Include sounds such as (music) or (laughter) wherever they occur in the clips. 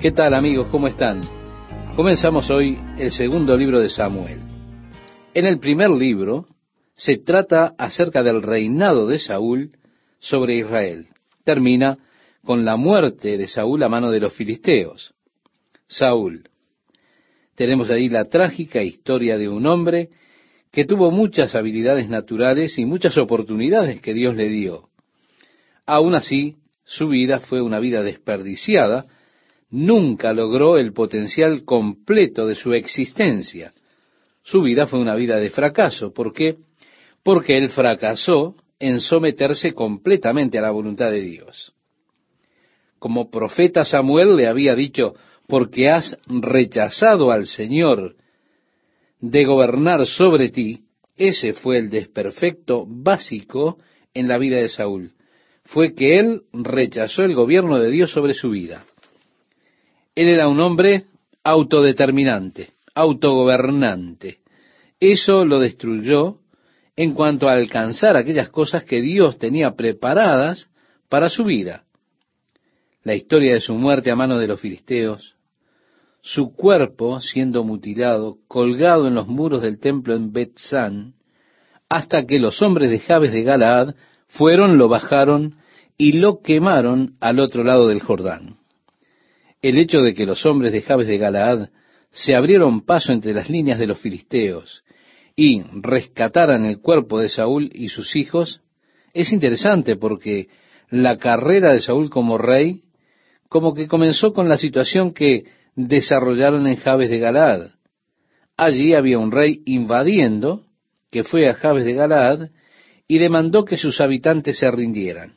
¿Qué tal amigos? ¿Cómo están? Comenzamos hoy el segundo libro de Samuel. En el primer libro se trata acerca del reinado de Saúl sobre Israel. Termina con la muerte de Saúl a mano de los filisteos. Saúl. Tenemos ahí la trágica historia de un hombre que tuvo muchas habilidades naturales y muchas oportunidades que Dios le dio. Aún así, su vida fue una vida desperdiciada, nunca logró el potencial completo de su existencia. Su vida fue una vida de fracaso. ¿Por qué? Porque él fracasó en someterse completamente a la voluntad de Dios. Como profeta Samuel le había dicho, porque has rechazado al Señor de gobernar sobre ti, ese fue el desperfecto básico en la vida de Saúl. Fue que él rechazó el gobierno de Dios sobre su vida. Él era un hombre autodeterminante, autogobernante. Eso lo destruyó en cuanto a alcanzar aquellas cosas que Dios tenía preparadas para su vida. La historia de su muerte a mano de los filisteos, su cuerpo siendo mutilado, colgado en los muros del templo en Betzán, hasta que los hombres de Jabes de Galaad fueron, lo bajaron y lo quemaron al otro lado del Jordán. El hecho de que los hombres de Jabes de Galaad se abrieron paso entre las líneas de los filisteos y rescataran el cuerpo de Saúl y sus hijos es interesante porque la carrera de Saúl como rey como que comenzó con la situación que desarrollaron en Jabes de Galaad. Allí había un rey invadiendo, que fue a Jabes de Galaad, y demandó que sus habitantes se rindieran.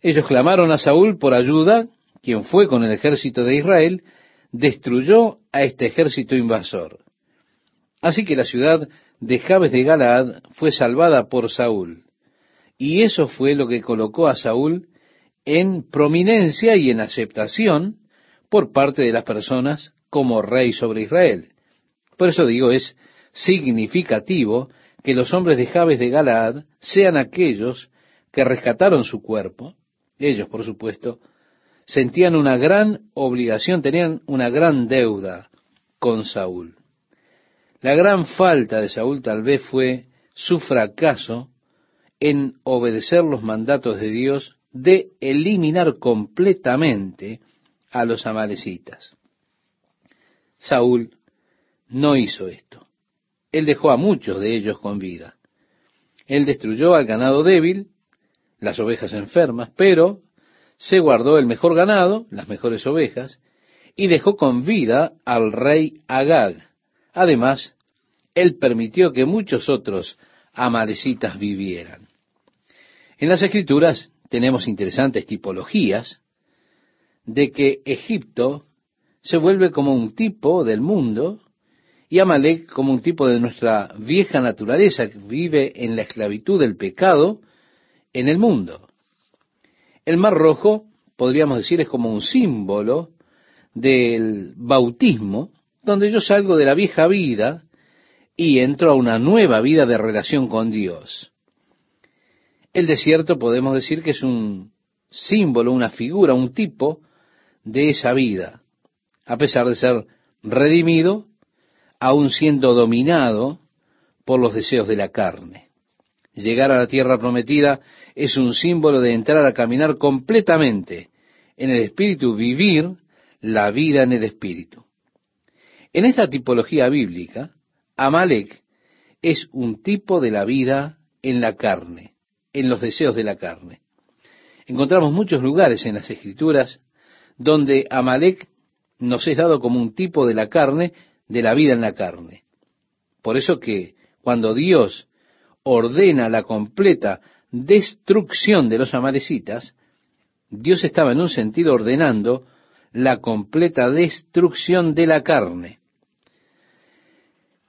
Ellos clamaron a Saúl por ayuda, quien fue con el ejército de Israel, destruyó a este ejército invasor. Así que la ciudad de Jabes de Galaad fue salvada por Saúl. Y eso fue lo que colocó a Saúl en prominencia y en aceptación por parte de las personas como rey sobre Israel. Por eso digo, es significativo que los hombres de Jabes de Galaad sean aquellos que rescataron su cuerpo. Ellos, por supuesto, sentían una gran obligación, tenían una gran deuda con Saúl. La gran falta de Saúl tal vez fue su fracaso en obedecer los mandatos de Dios de eliminar completamente a los amalecitas. Saúl no hizo esto. Él dejó a muchos de ellos con vida. Él destruyó al ganado débil, las ovejas enfermas, pero se guardó el mejor ganado, las mejores ovejas, y dejó con vida al rey Agag. Además, él permitió que muchos otros amalecitas vivieran. En las escrituras tenemos interesantes tipologías de que Egipto se vuelve como un tipo del mundo y Amalek como un tipo de nuestra vieja naturaleza que vive en la esclavitud del pecado en el mundo. El Mar Rojo, podríamos decir, es como un símbolo del bautismo, donde yo salgo de la vieja vida y entro a una nueva vida de relación con Dios. El desierto podemos decir que es un símbolo, una figura, un tipo de esa vida, a pesar de ser redimido, aún siendo dominado por los deseos de la carne. Llegar a la tierra prometida es un símbolo de entrar a caminar completamente en el Espíritu, vivir la vida en el Espíritu. En esta tipología bíblica, Amalek es un tipo de la vida en la carne, en los deseos de la carne. Encontramos muchos lugares en las Escrituras donde Amalek nos es dado como un tipo de la carne, de la vida en la carne. Por eso que cuando Dios ordena la completa destrucción de los amalecitas, Dios estaba en un sentido ordenando la completa destrucción de la carne.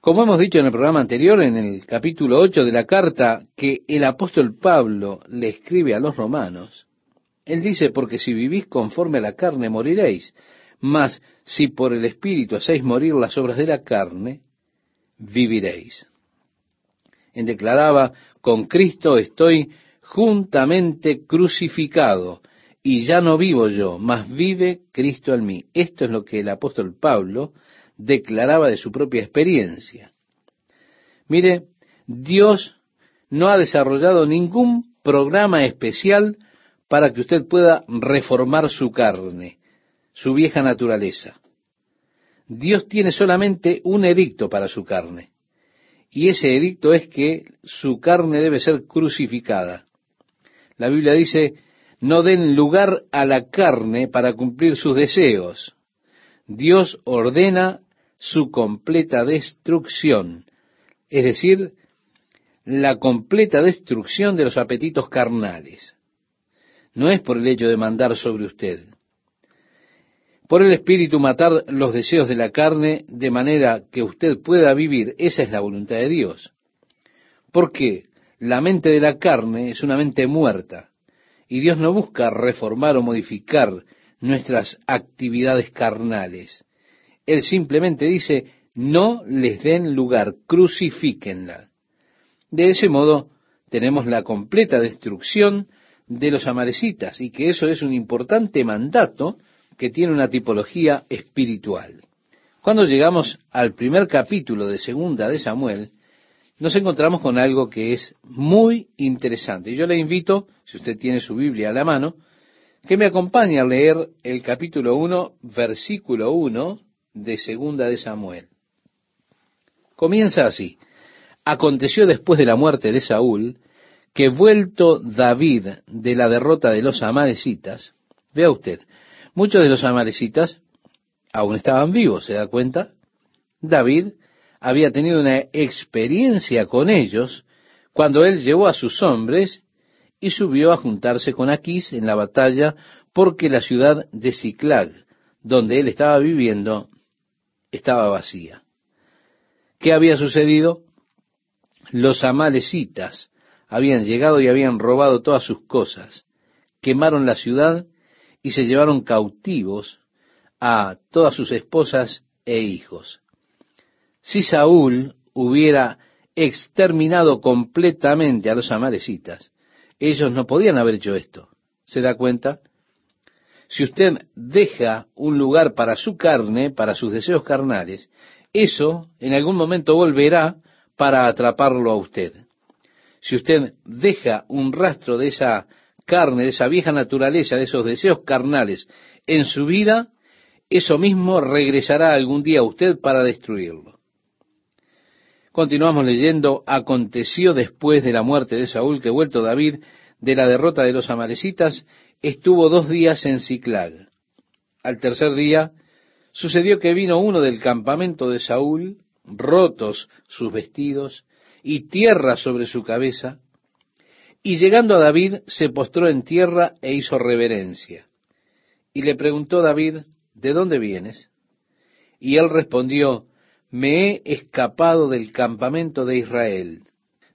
Como hemos dicho en el programa anterior, en el capítulo 8 de la carta que el apóstol Pablo le escribe a los romanos, él dice, porque si vivís conforme a la carne, moriréis. Mas si por el Espíritu hacéis morir las obras de la carne, viviréis. Declaraba, con Cristo estoy juntamente crucificado. y ya no vivo yo, mas vive Cristo en mí. Esto es lo que el apóstol Pablo declaraba de su propia experiencia. Mire, Dios no ha desarrollado ningún programa especial para que usted pueda reformar su carne, su vieja naturaleza. Dios tiene solamente un edicto para su carne, y ese edicto es que su carne debe ser crucificada. La Biblia dice, no den lugar a la carne para cumplir sus deseos. Dios ordena su completa destrucción, es decir, la completa destrucción de los apetitos carnales. No es por el hecho de mandar sobre usted. Por el Espíritu matar los deseos de la carne de manera que usted pueda vivir, esa es la voluntad de Dios. Porque la mente de la carne es una mente muerta, y Dios no busca reformar o modificar nuestras actividades carnales. Él simplemente dice, no les den lugar, crucifíquenla. De ese modo tenemos la completa destrucción de los amarecitas y que eso es un importante mandato que tiene una tipología espiritual. Cuando llegamos al primer capítulo de Segunda de Samuel, nos encontramos con algo que es muy interesante. Yo le invito, si usted tiene su Biblia a la mano, que me acompañe a leer el capítulo 1, versículo 1 de Segunda de Samuel. Comienza así. Aconteció después de la muerte de Saúl, que vuelto David de la derrota de los amalecitas, vea usted, muchos de los amalecitas aún estaban vivos, ¿se da cuenta? David había tenido una experiencia con ellos cuando él llevó a sus hombres y subió a juntarse con Aquís en la batalla porque la ciudad de Ciclag, donde él estaba viviendo, estaba vacía. ¿Qué había sucedido? Los amalecitas habían llegado y habían robado todas sus cosas, quemaron la ciudad y se llevaron cautivos a todas sus esposas e hijos. Si Saúl hubiera exterminado completamente a los amalecitas, ellos no podían haber hecho esto. ¿Se da cuenta? Si usted deja un lugar para su carne, para sus deseos carnales, eso en algún momento volverá para atraparlo a usted. Si usted deja un rastro de esa carne, de esa vieja naturaleza, de esos deseos carnales en su vida, eso mismo regresará algún día a usted para destruirlo. Continuamos leyendo, aconteció después de la muerte de Saúl que vuelto David de la derrota de los amalecitas, estuvo dos días en Ciclag. Al tercer día sucedió que vino uno del campamento de Saúl, rotos sus vestidos y tierra sobre su cabeza, y llegando a David se postró en tierra e hizo reverencia. Y le preguntó David, ¿de dónde vienes? Y él respondió, me he escapado del campamento de Israel.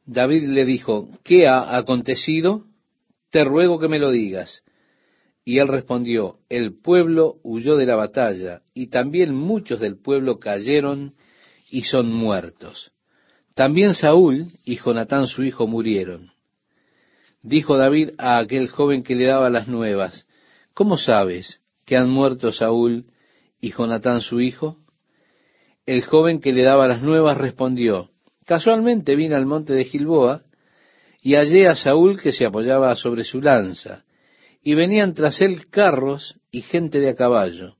David le dijo, ¿qué ha acontecido? Te ruego que me lo digas. Y él respondió, el pueblo huyó de la batalla, y también muchos del pueblo cayeron y son muertos. También Saúl y Jonatán su hijo murieron. Dijo David a aquel joven que le daba las nuevas, ¿cómo sabes que han muerto Saúl y Jonatán su hijo? El joven que le daba las nuevas respondió, casualmente vine al monte de Gilboa y hallé a Saúl que se apoyaba sobre su lanza, y venían tras él carros y gente de a caballo.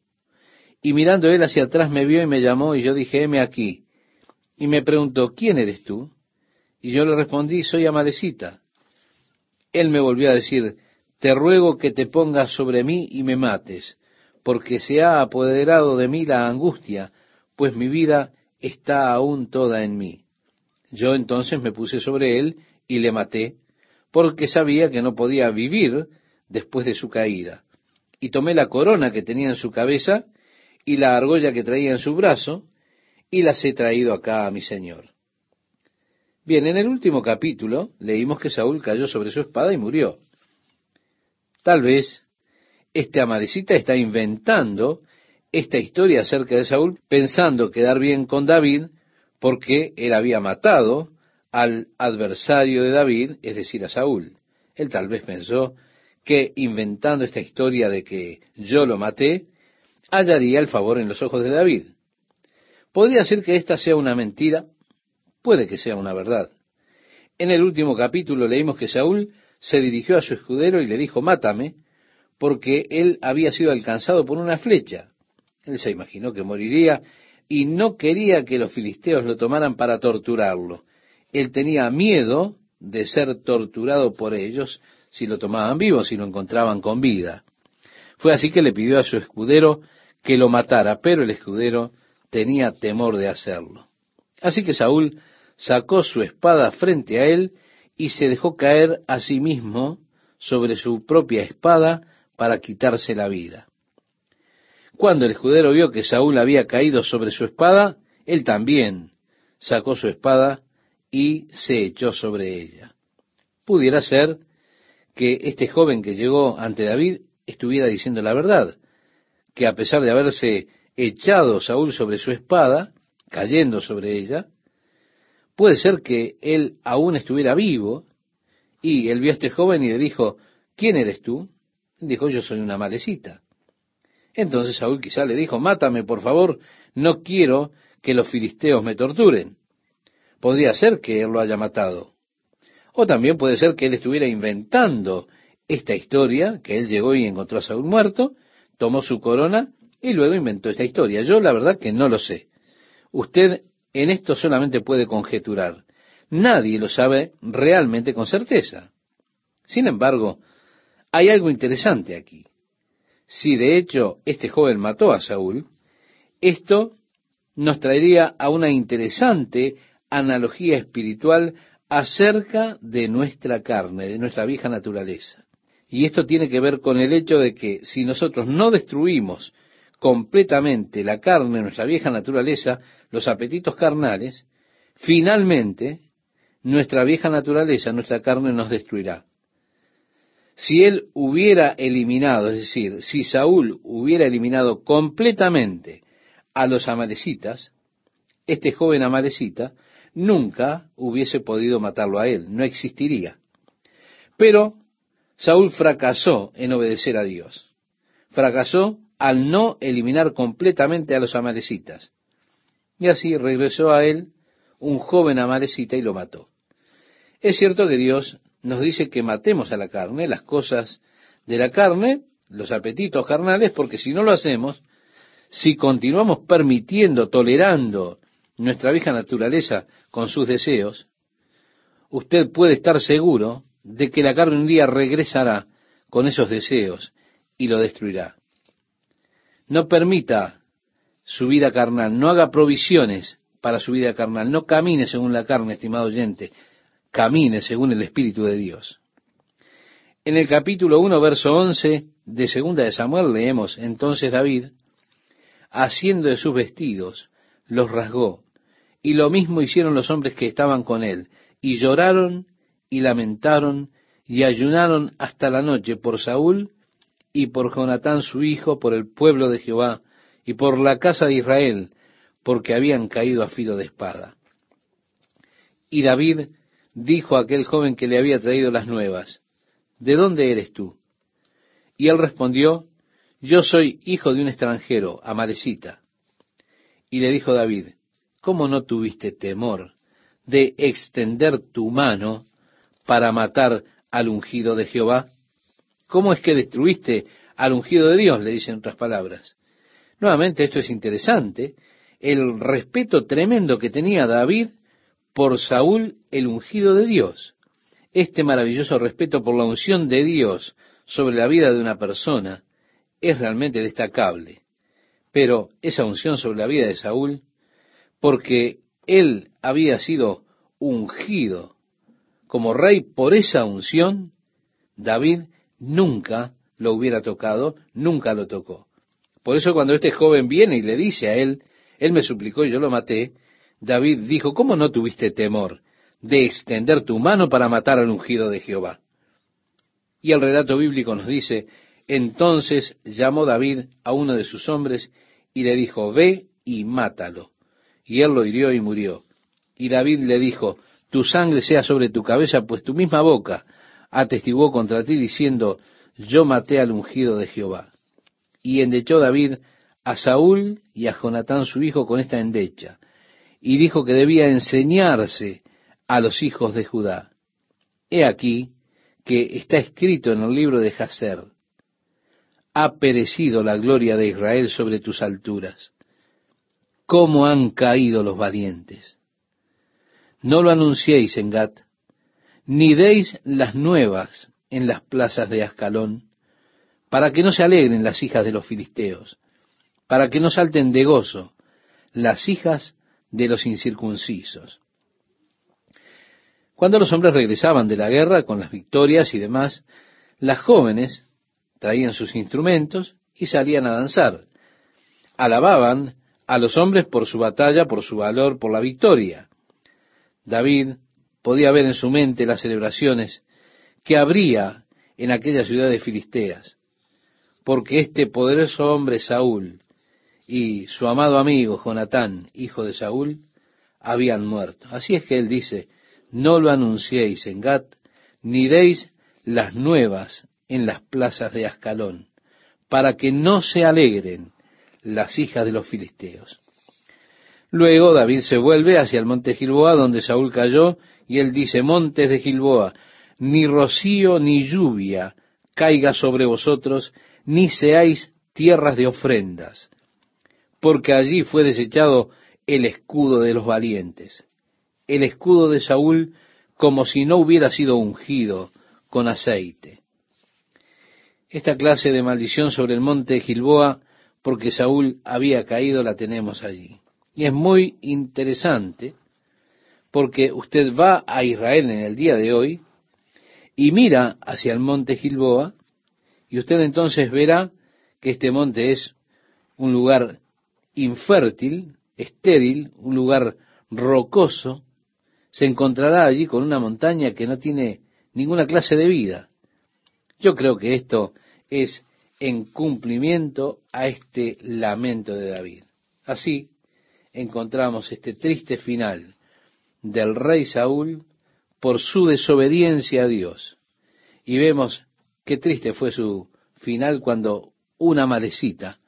Y mirando él hacia atrás me vio y me llamó, y yo dije, heme aquí. Y me preguntó, ¿quién eres tú? Y yo le respondí, soy Amalecita. Él me volvió a decir, te ruego que te pongas sobre mí y me mates, porque se ha apoderado de mí la angustia, pues mi vida está aún toda en mí. Yo entonces me puse sobre él y le maté, porque sabía que no podía vivir después de su caída. Y tomé la corona que tenía en su cabeza y la argolla que traía en su brazo, y las he traído acá a mi señor. Bien, en el último capítulo leímos que Saúl cayó sobre su espada y murió. Tal vez este amadecita está inventando esta historia acerca de Saúl, pensando quedar bien con David, porque él había matado al adversario de David, es decir, a Saúl. Él tal vez pensó que inventando esta historia de que yo lo maté, hallaría el favor en los ojos de David. Podría ser que esta sea una mentira, puede que sea una verdad. En el último capítulo leímos que Saúl se dirigió a su escudero y le dijo, mátame, porque él había sido alcanzado por una flecha. Él se imaginó que moriría y no quería que los filisteos lo tomaran para torturarlo. Él tenía miedo de ser torturado por ellos si lo tomaban vivo, si lo encontraban con vida. Fue así que le pidió a su escudero que lo matara, pero el escudero tenía temor de hacerlo. Así que Saúl sacó su espada frente a él y se dejó caer a sí mismo sobre su propia espada para quitarse la vida. Cuando el escudero vio que Saúl había caído sobre su espada, él también sacó su espada y se echó sobre ella. Pudiera ser que este joven que llegó ante David estuviera diciendo la verdad, que a pesar de haberse echado Saúl sobre su espada, cayendo sobre ella, puede ser que él aún estuviera vivo y él vio a este joven y le dijo, ¿quién eres tú? Dijo, yo soy una malecita. Entonces Saúl quizá le dijo, mátame por favor, no quiero que los filisteos me torturen. Podría ser que él lo haya matado. O también puede ser que él estuviera inventando esta historia, que él llegó y encontró a Saúl muerto, tomó su corona y luego inventó esta historia. Yo la verdad que no lo sé. Usted en esto solamente puede conjeturar. Nadie lo sabe realmente con certeza. Sin embargo, hay algo interesante aquí. Si de hecho este joven mató a Saúl, esto nos traería a una interesante analogía espiritual acerca de nuestra carne, de nuestra vieja naturaleza. Y esto tiene que ver con el hecho de que si nosotros no destruimos completamente la carne, nuestra vieja naturaleza, los apetitos carnales, finalmente nuestra vieja naturaleza, nuestra carne nos destruirá. Si él hubiera eliminado, es decir, si Saúl hubiera eliminado completamente a los amalecitas, este joven amalecita nunca hubiese podido matarlo a él, no existiría. Pero Saúl fracasó en obedecer a Dios. Fracasó al no eliminar completamente a los amalecitas. Y así regresó a él un joven amalecita y lo mató. Es cierto que Dios nos dice que matemos a la carne, las cosas de la carne, los apetitos carnales, porque si no lo hacemos, si continuamos permitiendo, tolerando nuestra vieja naturaleza con sus deseos, usted puede estar seguro de que la carne un día regresará con esos deseos y lo destruirá. No permita su vida carnal, no haga provisiones para su vida carnal, no camine según la carne, estimado oyente, camine según el Espíritu de Dios. En el capítulo 1, verso 11 de Segunda de Samuel leemos, entonces David, haciendo de sus vestidos, los rasgó, y lo mismo hicieron los hombres que estaban con él, y lloraron y lamentaron y ayunaron hasta la noche por Saúl y por Jonatán su hijo, por el pueblo de Jehová y por la casa de Israel, porque habían caído a filo de espada. Y David dijo a aquel joven que le había traído las nuevas, ¿de dónde eres tú? Y él respondió, yo soy hijo de un extranjero, amalecita. Y le dijo David, ¿cómo no tuviste temor de extender tu mano para matar al ungido de Jehová? ¿Cómo es que destruiste al ungido de Dios? Le dicen otras palabras. Nuevamente esto es interesante, el respeto tremendo que tenía David por Saúl el ungido de Dios. Este maravilloso respeto por la unción de Dios sobre la vida de una persona es realmente destacable. Pero esa unción sobre la vida de Saúl, porque él había sido ungido como rey por esa unción, David nunca lo hubiera tocado, nunca lo tocó. Por eso cuando este joven viene y le dice a él, él me suplicó y yo lo maté, David dijo, ¿cómo no tuviste temor de extender tu mano para matar al ungido de Jehová? Y el relato bíblico nos dice, entonces llamó David a uno de sus hombres y le dijo, ve y mátalo. Y él lo hirió y murió. Y David le dijo, tu sangre sea sobre tu cabeza, pues tu misma boca atestiguó contra ti diciendo, yo maté al ungido de Jehová. Y endechó David a Saúl y a Jonatán su hijo con esta endecha, y dijo que debía enseñarse a los hijos de Judá. He aquí que está escrito en el libro de Jaser, ha perecido la gloria de Israel sobre tus alturas. ¿Cómo han caído los valientes? No lo anunciéis en Gat, ni deis las nuevas en las plazas de Ascalón, para que no se alegren las hijas de los filisteos, para que no salten de gozo las hijas de los incircuncisos. Cuando los hombres regresaban de la guerra con las victorias y demás, las jóvenes traían sus instrumentos y salían a danzar. Alababan a los hombres por su batalla, por su valor, por la victoria. David podía ver en su mente las celebraciones que habría en aquellas ciudades filisteas, porque este poderoso hombre Saúl y su amado amigo Jonatán, hijo de Saúl, habían muerto. Así es que él dice, no lo anunciéis en Gat, ni deis las nuevas en las plazas de Ascalón, para que no se alegren las hijas de los filisteos. Luego David se vuelve hacia el monte Gilboa, donde Saúl cayó, y él dice, montes de Gilboa, ni rocío ni lluvia caiga sobre vosotros, ni seáis tierras de ofrendas, porque allí fue desechado el escudo de los valientes, el escudo de Saúl como si no hubiera sido ungido con aceite. Esta clase de maldición sobre el monte Gilboa, porque Saúl había caído, la tenemos allí. Y es muy interesante porque usted va a Israel en el día de hoy y mira hacia el monte Gilboa y usted entonces verá que este monte es un lugar infértil, estéril, un lugar rocoso, se encontrará allí con una montaña que no tiene ninguna clase de vida. Yo creo que esto es en cumplimiento a este lamento de David. Así encontramos este triste final del rey Saúl por su desobediencia a Dios. Y vemos qué triste fue su final cuando una malecita,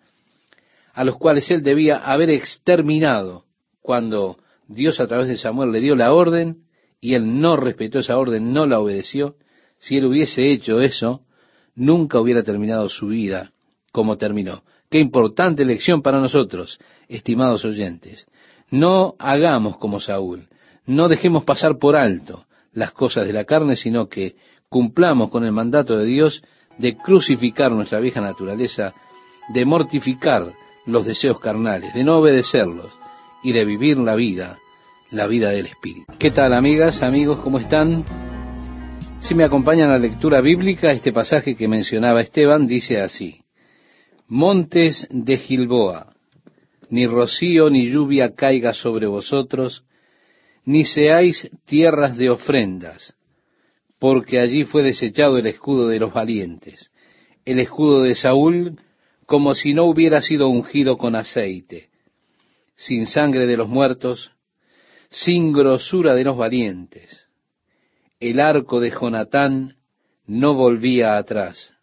a los cuales él debía haber exterminado cuando Dios a través de Samuel le dio la orden y él no respetó esa orden, no la obedeció, si él hubiese hecho eso, nunca hubiera terminado su vida como terminó. Qué importante lección para nosotros, estimados oyentes. No hagamos como Saúl, no dejemos pasar por alto las cosas de la carne, sino que cumplamos con el mandato de Dios de crucificar nuestra vieja naturaleza, de mortificar los deseos carnales, de no obedecerlos y de vivir la vida, la vida del Espíritu. ¿Qué tal amigas, amigos? ¿Cómo están? Si me acompañan a la lectura bíblica, este pasaje que mencionaba Esteban dice así, Montes de Gilboa, ni rocío ni lluvia caiga sobre vosotros, ni seáis tierras de ofrendas, porque allí fue desechado el escudo de los valientes, el escudo de Saúl, como si no hubiera sido ungido con aceite, sin sangre de los muertos, sin grosura de los valientes. El arco de Jonatán no volvía atrás,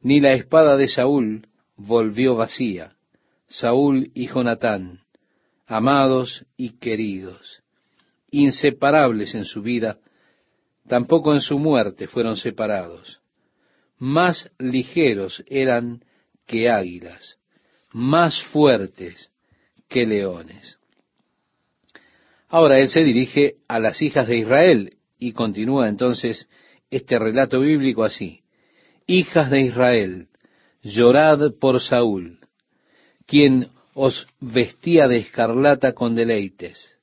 ni la espada de Saúl volvió vacía. Saúl y Jonatán, amados y queridos, inseparables en su vida, tampoco en su muerte fueron separados. Más ligeros eran que águilas, más fuertes que leones. Ahora él se dirige a las hijas de Israel y continúa entonces este relato bíblico así. Hijas de Israel, llorad por Saúl, quien os vestía de escarlata con deleites,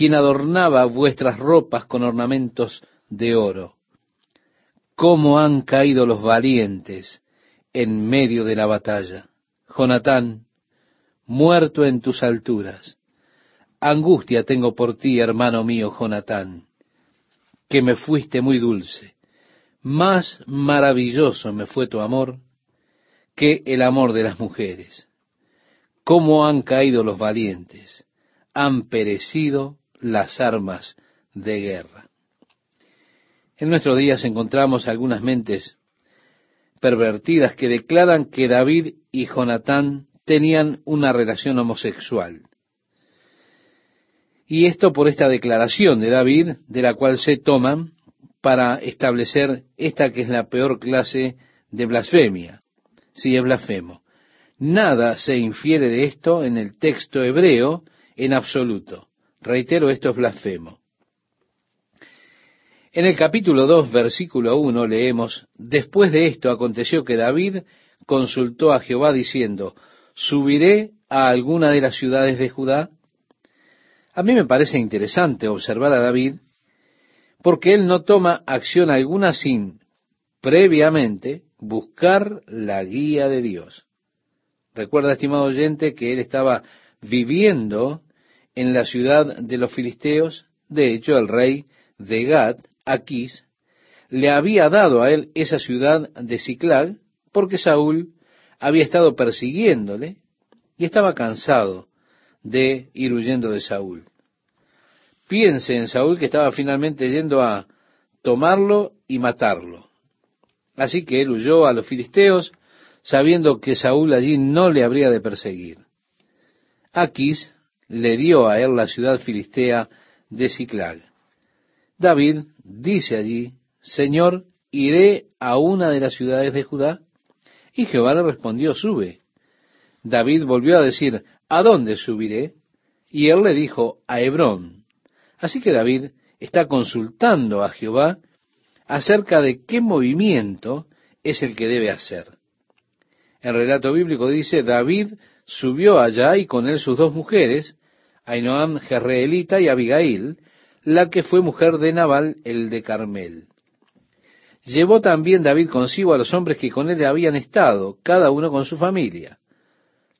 quien adornaba vuestras ropas con ornamentos de oro. ¿Cómo han caído los valientes en medio de la batalla? Jonatán, muerto en tus alturas. Angustia tengo por ti, hermano mío, Jonatán que me fuiste muy dulce. Más maravilloso me fue tu amor que el amor de las mujeres. Cómo han caído los valientes, han perecido las armas de guerra. En nuestros días encontramos algunas mentes pervertidas que declaran que David y Jonatán tenían una relación homosexual. Y esto por esta declaración de David, de la cual se toman para establecer esta que es la peor clase de blasfemia. Si es blasfemo. Nada se infiere de esto en el texto hebreo en absoluto. Reitero, esto es blasfemo. En el capítulo 2, versículo 1 leemos, Después de esto aconteció que David consultó a Jehová diciendo, ¿subiré a alguna de las ciudades de Judá? A mí me parece interesante observar a David porque él no toma acción alguna sin previamente buscar la guía de Dios. Recuerda, estimado oyente, que él estaba viviendo en la ciudad de los filisteos. De hecho, el rey de Gad, Aquís, le había dado a él esa ciudad de Ciclag porque Saúl había estado persiguiéndole y estaba cansado de ir huyendo de Saúl. Piense en Saúl que estaba finalmente yendo a tomarlo y matarlo. Así que él huyó a los filisteos, sabiendo que Saúl allí no le habría de perseguir. Aquís le dio a él la ciudad filistea de Ciclag. David dice allí, Señor, iré a una de las ciudades de Judá. Y Jehová le respondió, sube. David volvió a decir, ¿a dónde subiré? Y él le dijo, a Hebrón. Así que David está consultando a Jehová acerca de qué movimiento es el que debe hacer. El relato bíblico dice, David subió allá y con él sus dos mujeres, Ainoam Jerreelita y Abigail, la que fue mujer de Nabal, el de Carmel. Llevó también David consigo a los hombres que con él habían estado, cada uno con su familia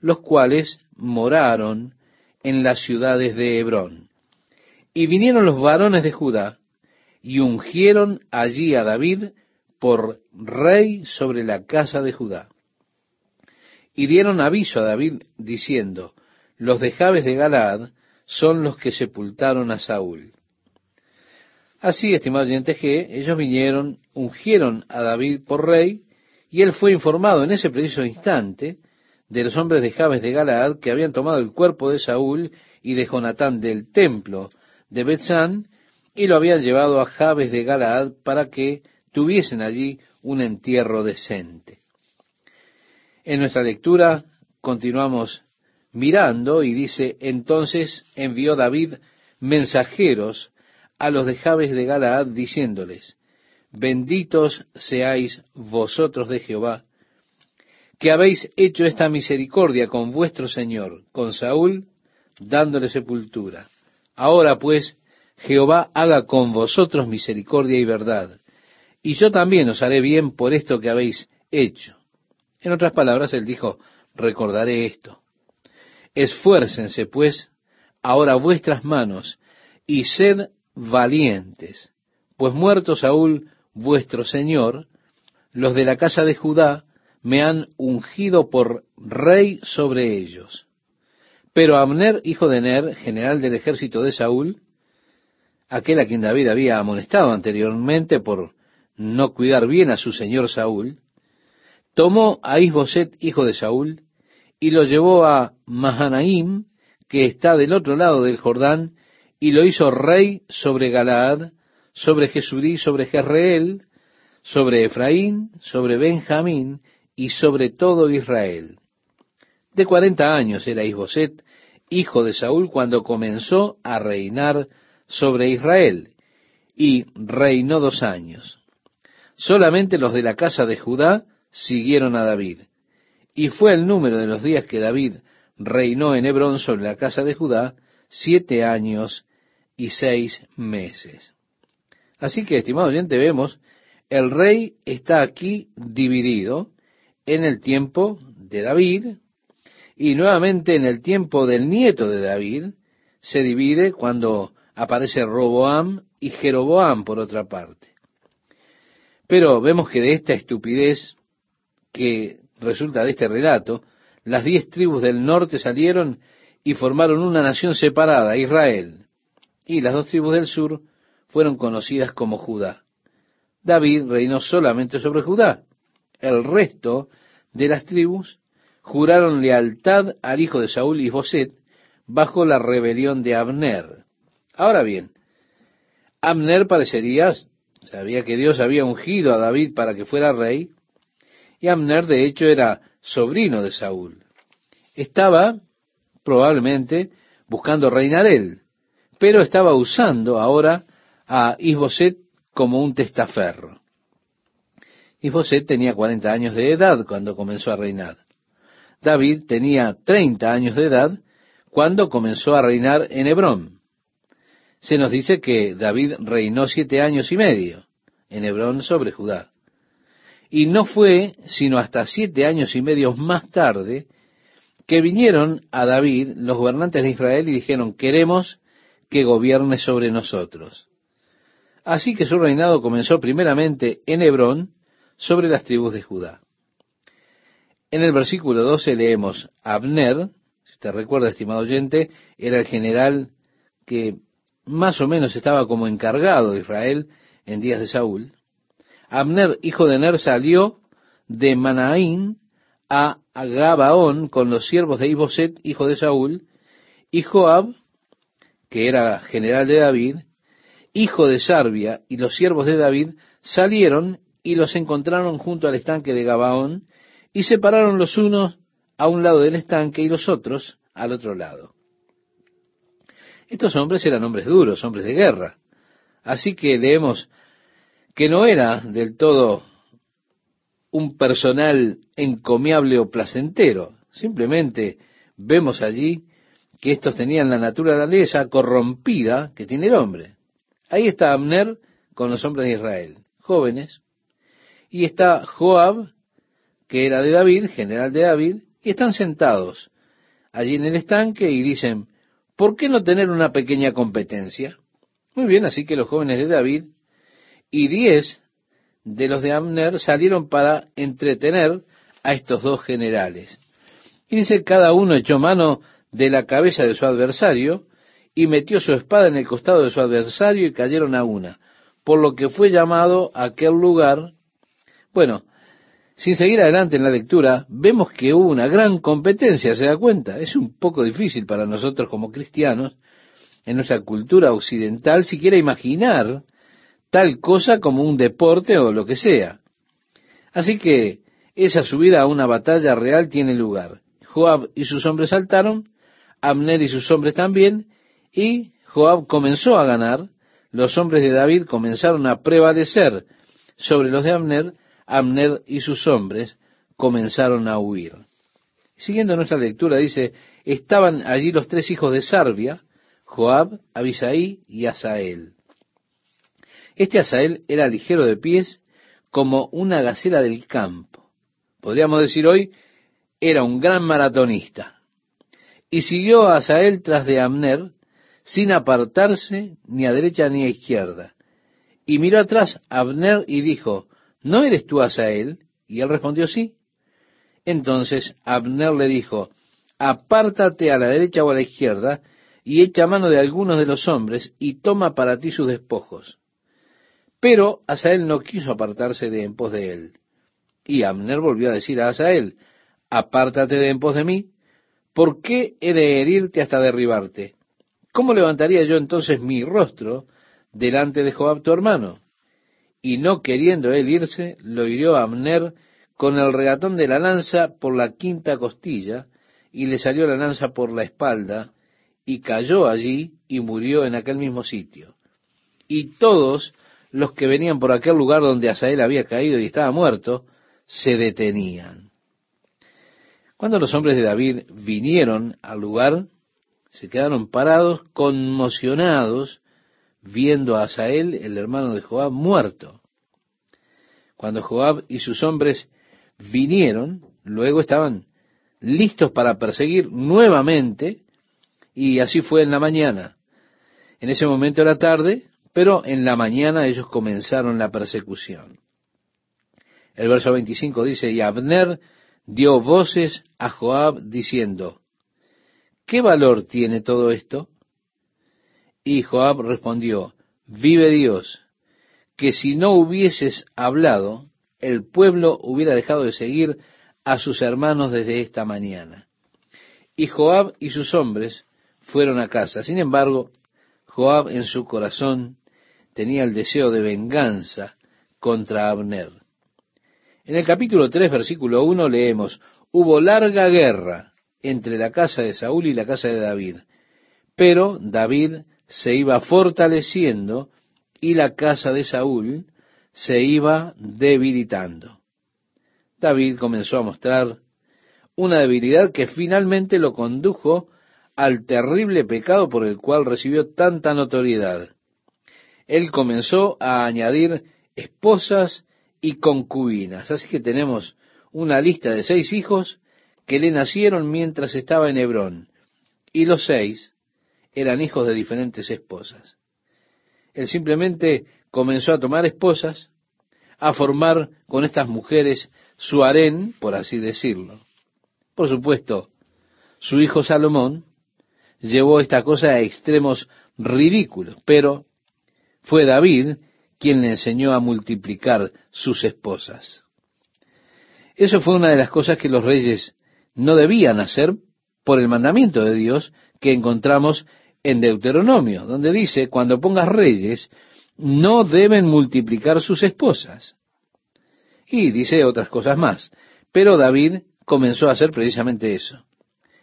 los cuales moraron en las ciudades de Hebrón. Y vinieron los varones de Judá y ungieron allí a David por rey sobre la casa de Judá. Y dieron aviso a David diciendo, los de Jabes de Galaad son los que sepultaron a Saúl. Así, estimado oyente, que ellos vinieron, ungieron a David por rey, y él fue informado en ese preciso instante de los hombres de Jabes de Galaad que habían tomado el cuerpo de Saúl y de Jonatán del templo de Betzán y lo habían llevado a Jabes de Galaad para que tuviesen allí un entierro decente. En nuestra lectura continuamos mirando y dice, entonces envió David mensajeros a los de Jabes de Galaad diciéndoles, benditos seáis vosotros de Jehová, que habéis hecho esta misericordia con vuestro Señor, con Saúl, dándole sepultura. Ahora pues, Jehová haga con vosotros misericordia y verdad, y yo también os haré bien por esto que habéis hecho. En otras palabras, él dijo, recordaré esto. Esfuércense, pues, ahora vuestras manos, y sed valientes, pues muerto Saúl, vuestro Señor, los de la casa de Judá, me han ungido por rey sobre ellos. Pero Abner, hijo de Ner, general del ejército de Saúl, aquel a quien David había amonestado anteriormente por no cuidar bien a su señor Saúl, tomó a Isboset, hijo de Saúl, y lo llevó a Mahanaim, que está del otro lado del Jordán, y lo hizo rey sobre Galaad, sobre Jesurí, sobre Jezreel, sobre Efraín, sobre Benjamín, y sobre todo Israel. De cuarenta años era Isboset, hijo de Saúl, cuando comenzó a reinar sobre Israel, y reinó dos años. Solamente los de la casa de Judá siguieron a David, y fue el número de los días que David reinó en Hebrón sobre la casa de Judá, siete años y seis meses. Así que, estimado oyente, vemos, el rey está aquí dividido, en el tiempo de David y nuevamente en el tiempo del nieto de David se divide cuando aparece Roboam y Jeroboam por otra parte. Pero vemos que de esta estupidez que resulta de este relato, las diez tribus del norte salieron y formaron una nación separada, Israel, y las dos tribus del sur fueron conocidas como Judá. David reinó solamente sobre Judá, el resto de las tribus juraron lealtad al hijo de Saúl y Boset bajo la rebelión de Abner. Ahora bien, Abner parecería, sabía que Dios había ungido a David para que fuera rey, y Abner de hecho era sobrino de Saúl. Estaba probablemente buscando reinar él, pero estaba usando ahora a Isboset como un testaferro. Isboset tenía 40 años de edad cuando comenzó a reinar. David tenía 30 años de edad cuando comenzó a reinar en Hebrón. Se nos dice que David reinó siete años y medio en Hebrón sobre Judá. Y no fue sino hasta siete años y medio más tarde que vinieron a David los gobernantes de Israel y dijeron, queremos que gobierne sobre nosotros. Así que su reinado comenzó primeramente en Hebrón sobre las tribus de Judá. En el versículo 12 leemos, Abner, si usted recuerda, estimado oyente, era el general que más o menos estaba como encargado de Israel en días de Saúl. Abner, hijo de Ner, salió de Manaín a Gabaón con los siervos de Iboset, hijo de Saúl, y Joab, que era general de David, hijo de Sarbia, y los siervos de David salieron y los encontraron junto al estanque de Gabaón, y separaron los unos a un lado del estanque y los otros al otro lado. Estos hombres eran hombres duros, hombres de guerra. Así que leemos que no era del todo un personal encomiable o placentero. Simplemente vemos allí que estos tenían la naturaleza corrompida que tiene el hombre. Ahí está Abner con los hombres de Israel, jóvenes, y está Joab, que era de David, general de David, y están sentados allí en el estanque y dicen, ¿por qué no tener una pequeña competencia? Muy bien, así que los jóvenes de David y diez de los de Abner salieron para entretener a estos dos generales. Y dice, cada uno echó mano de la cabeza de su adversario y metió su espada en el costado de su adversario y cayeron a una, por lo que fue llamado aquel lugar. Bueno, sin seguir adelante en la lectura, vemos que hubo una gran competencia, ¿se da cuenta? Es un poco difícil para nosotros como cristianos, en nuestra cultura occidental, siquiera imaginar tal cosa como un deporte o lo que sea. Así que esa subida a una batalla real tiene lugar. Joab y sus hombres saltaron, Abner y sus hombres también, y Joab comenzó a ganar, los hombres de David comenzaron a prevalecer sobre los de Abner, Abner y sus hombres comenzaron a huir. Siguiendo nuestra lectura, dice, estaban allí los tres hijos de Sarbia, Joab, Abisaí y Asael. Este Asael era ligero de pies como una gacela del campo. Podríamos decir hoy, era un gran maratonista. Y siguió a Asael tras de Abner, sin apartarse ni a derecha ni a izquierda. Y miró atrás a Abner y dijo, ¿no eres tú Asael? Y él respondió, sí. Entonces Abner le dijo, apártate a la derecha o a la izquierda, y echa mano de algunos de los hombres, y toma para ti sus despojos. Pero Asael no quiso apartarse de en pos de él. Y Abner volvió a decir a Asael, apártate de en pos de mí, ¿por qué he de herirte hasta derribarte? ¿Cómo levantaría yo entonces mi rostro delante de Joab tu hermano? y no queriendo él irse, lo hirió a Abner con el regatón de la lanza por la quinta costilla, y le salió la lanza por la espalda, y cayó allí y murió en aquel mismo sitio. Y todos los que venían por aquel lugar donde Asael había caído y estaba muerto, se detenían. Cuando los hombres de David vinieron al lugar, se quedaron parados, conmocionados, viendo a Asael, el hermano de Joab, muerto. Cuando Joab y sus hombres vinieron, luego estaban listos para perseguir nuevamente, y así fue en la mañana. En ese momento era tarde, pero en la mañana ellos comenzaron la persecución. El verso 25 dice, y Abner dio voces a Joab diciendo, ¿qué valor tiene todo esto? Y Joab respondió, vive Dios, que si no hubieses hablado, el pueblo hubiera dejado de seguir a sus hermanos desde esta mañana. Y Joab y sus hombres fueron a casa. Sin embargo, Joab en su corazón tenía el deseo de venganza contra Abner. En el capítulo 3, versículo 1 leemos, hubo larga guerra entre la casa de Saúl y la casa de David, pero David se iba fortaleciendo y la casa de Saúl se iba debilitando. David comenzó a mostrar una debilidad que finalmente lo condujo al terrible pecado por el cual recibió tanta notoriedad. Él comenzó a añadir esposas y concubinas. Así que tenemos una lista de seis hijos que le nacieron mientras estaba en Hebrón. Y los seis eran hijos de diferentes esposas. Él simplemente comenzó a tomar esposas, a formar con estas mujeres su harén, por así decirlo. Por supuesto, su hijo Salomón llevó esta cosa a extremos ridículos, pero fue David quien le enseñó a multiplicar sus esposas. Eso fue una de las cosas que los reyes no debían hacer por el mandamiento de Dios que encontramos en Deuteronomio, donde dice, cuando pongas reyes, no deben multiplicar sus esposas. Y dice otras cosas más. Pero David comenzó a hacer precisamente eso.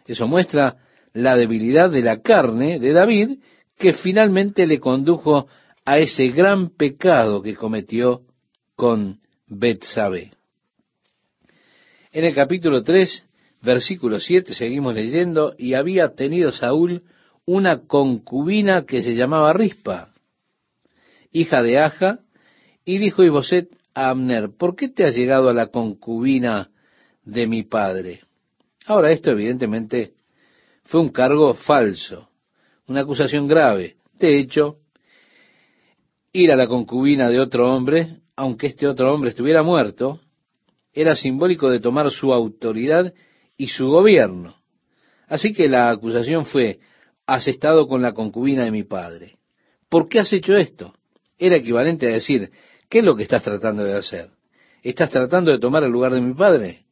Eso muestra la debilidad de la carne de David que finalmente le condujo a ese gran pecado que cometió con Betsabé. En el capítulo 3, versículo 7, seguimos leyendo, y había tenido Saúl una concubina que se llamaba Rispa, hija de Aja, y dijo Iboset a Abner, ¿por qué te has llegado a la concubina de mi padre? Ahora, esto evidentemente fue un cargo falso, una acusación grave. De hecho, ir a la concubina de otro hombre, aunque este otro hombre estuviera muerto, era simbólico de tomar su autoridad y su gobierno. Así que la acusación fue, has estado con la concubina de mi padre. ¿Por qué has hecho esto? Era equivalente a decir, ¿qué es lo que estás tratando de hacer? ¿Estás tratando de tomar el lugar de mi padre?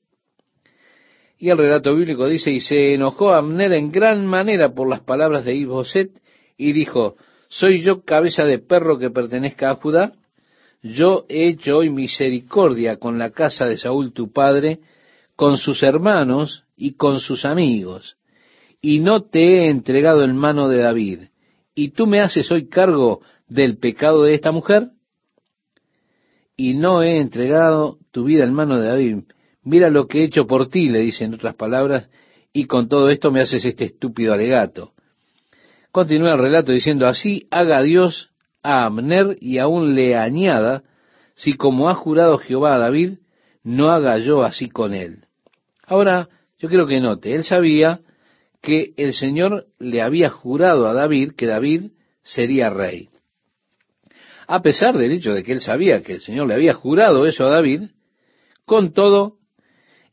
Y el relato bíblico dice, y se enojó Abner en gran manera por las palabras de Isboset y dijo, ¿Soy yo cabeza de perro que pertenezca a Judá? Yo he hecho hoy misericordia con la casa de Saúl tu padre, con sus hermanos y con sus amigos, y no te he entregado en mano de David, y tú me haces hoy cargo del pecado de esta mujer, y no he entregado tu vida en mano de David. Mira lo que he hecho por ti, le dice en otras palabras, y con todo esto me haces este estúpido alegato. Continúa el relato diciendo, así haga Dios a Abner y aún le añada, si como ha jurado Jehová a David, no haga yo así con él. Ahora, yo quiero que note, él sabía que el Señor le había jurado a David que David sería rey. A pesar del hecho de que él sabía que el Señor le había jurado eso a David, con todo,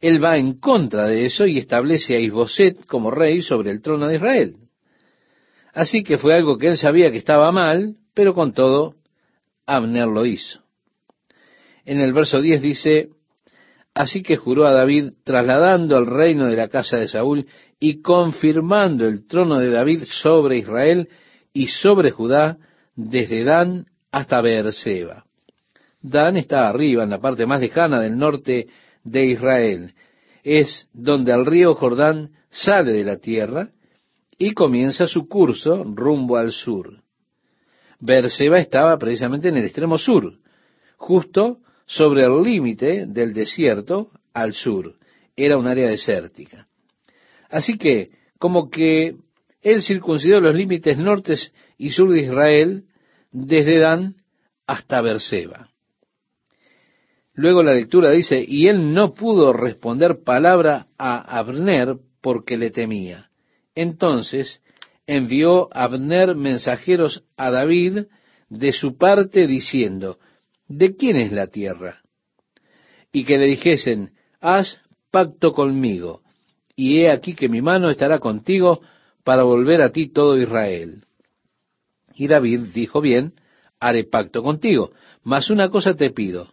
él va en contra de eso y establece a Isboset como rey sobre el trono de Israel. Así que fue algo que él sabía que estaba mal, pero con todo, Abner lo hizo. En el verso 10 dice, Así que juró a David, trasladando el reino de la casa de Saúl y confirmando el trono de David sobre Israel y sobre Judá, desde Dan hasta Beerseba. Dan está arriba, en la parte más lejana del norte de Israel. Es donde el río Jordán sale de la tierra y comienza su curso rumbo al sur. Berseba estaba precisamente en el extremo sur, justo sobre el límite del desierto al sur. Era un área desértica. Así que, como que él circuncidó los límites nortes y sur de Israel desde Dan hasta Berseba. Luego la lectura dice, y él no pudo responder palabra a Abner porque le temía. Entonces envió Abner mensajeros a David de su parte diciendo, ¿de quién es la tierra? Y que le dijesen, haz pacto conmigo, y he aquí que mi mano estará contigo para volver a ti todo Israel. Y David dijo, bien, haré pacto contigo, mas una cosa te pido,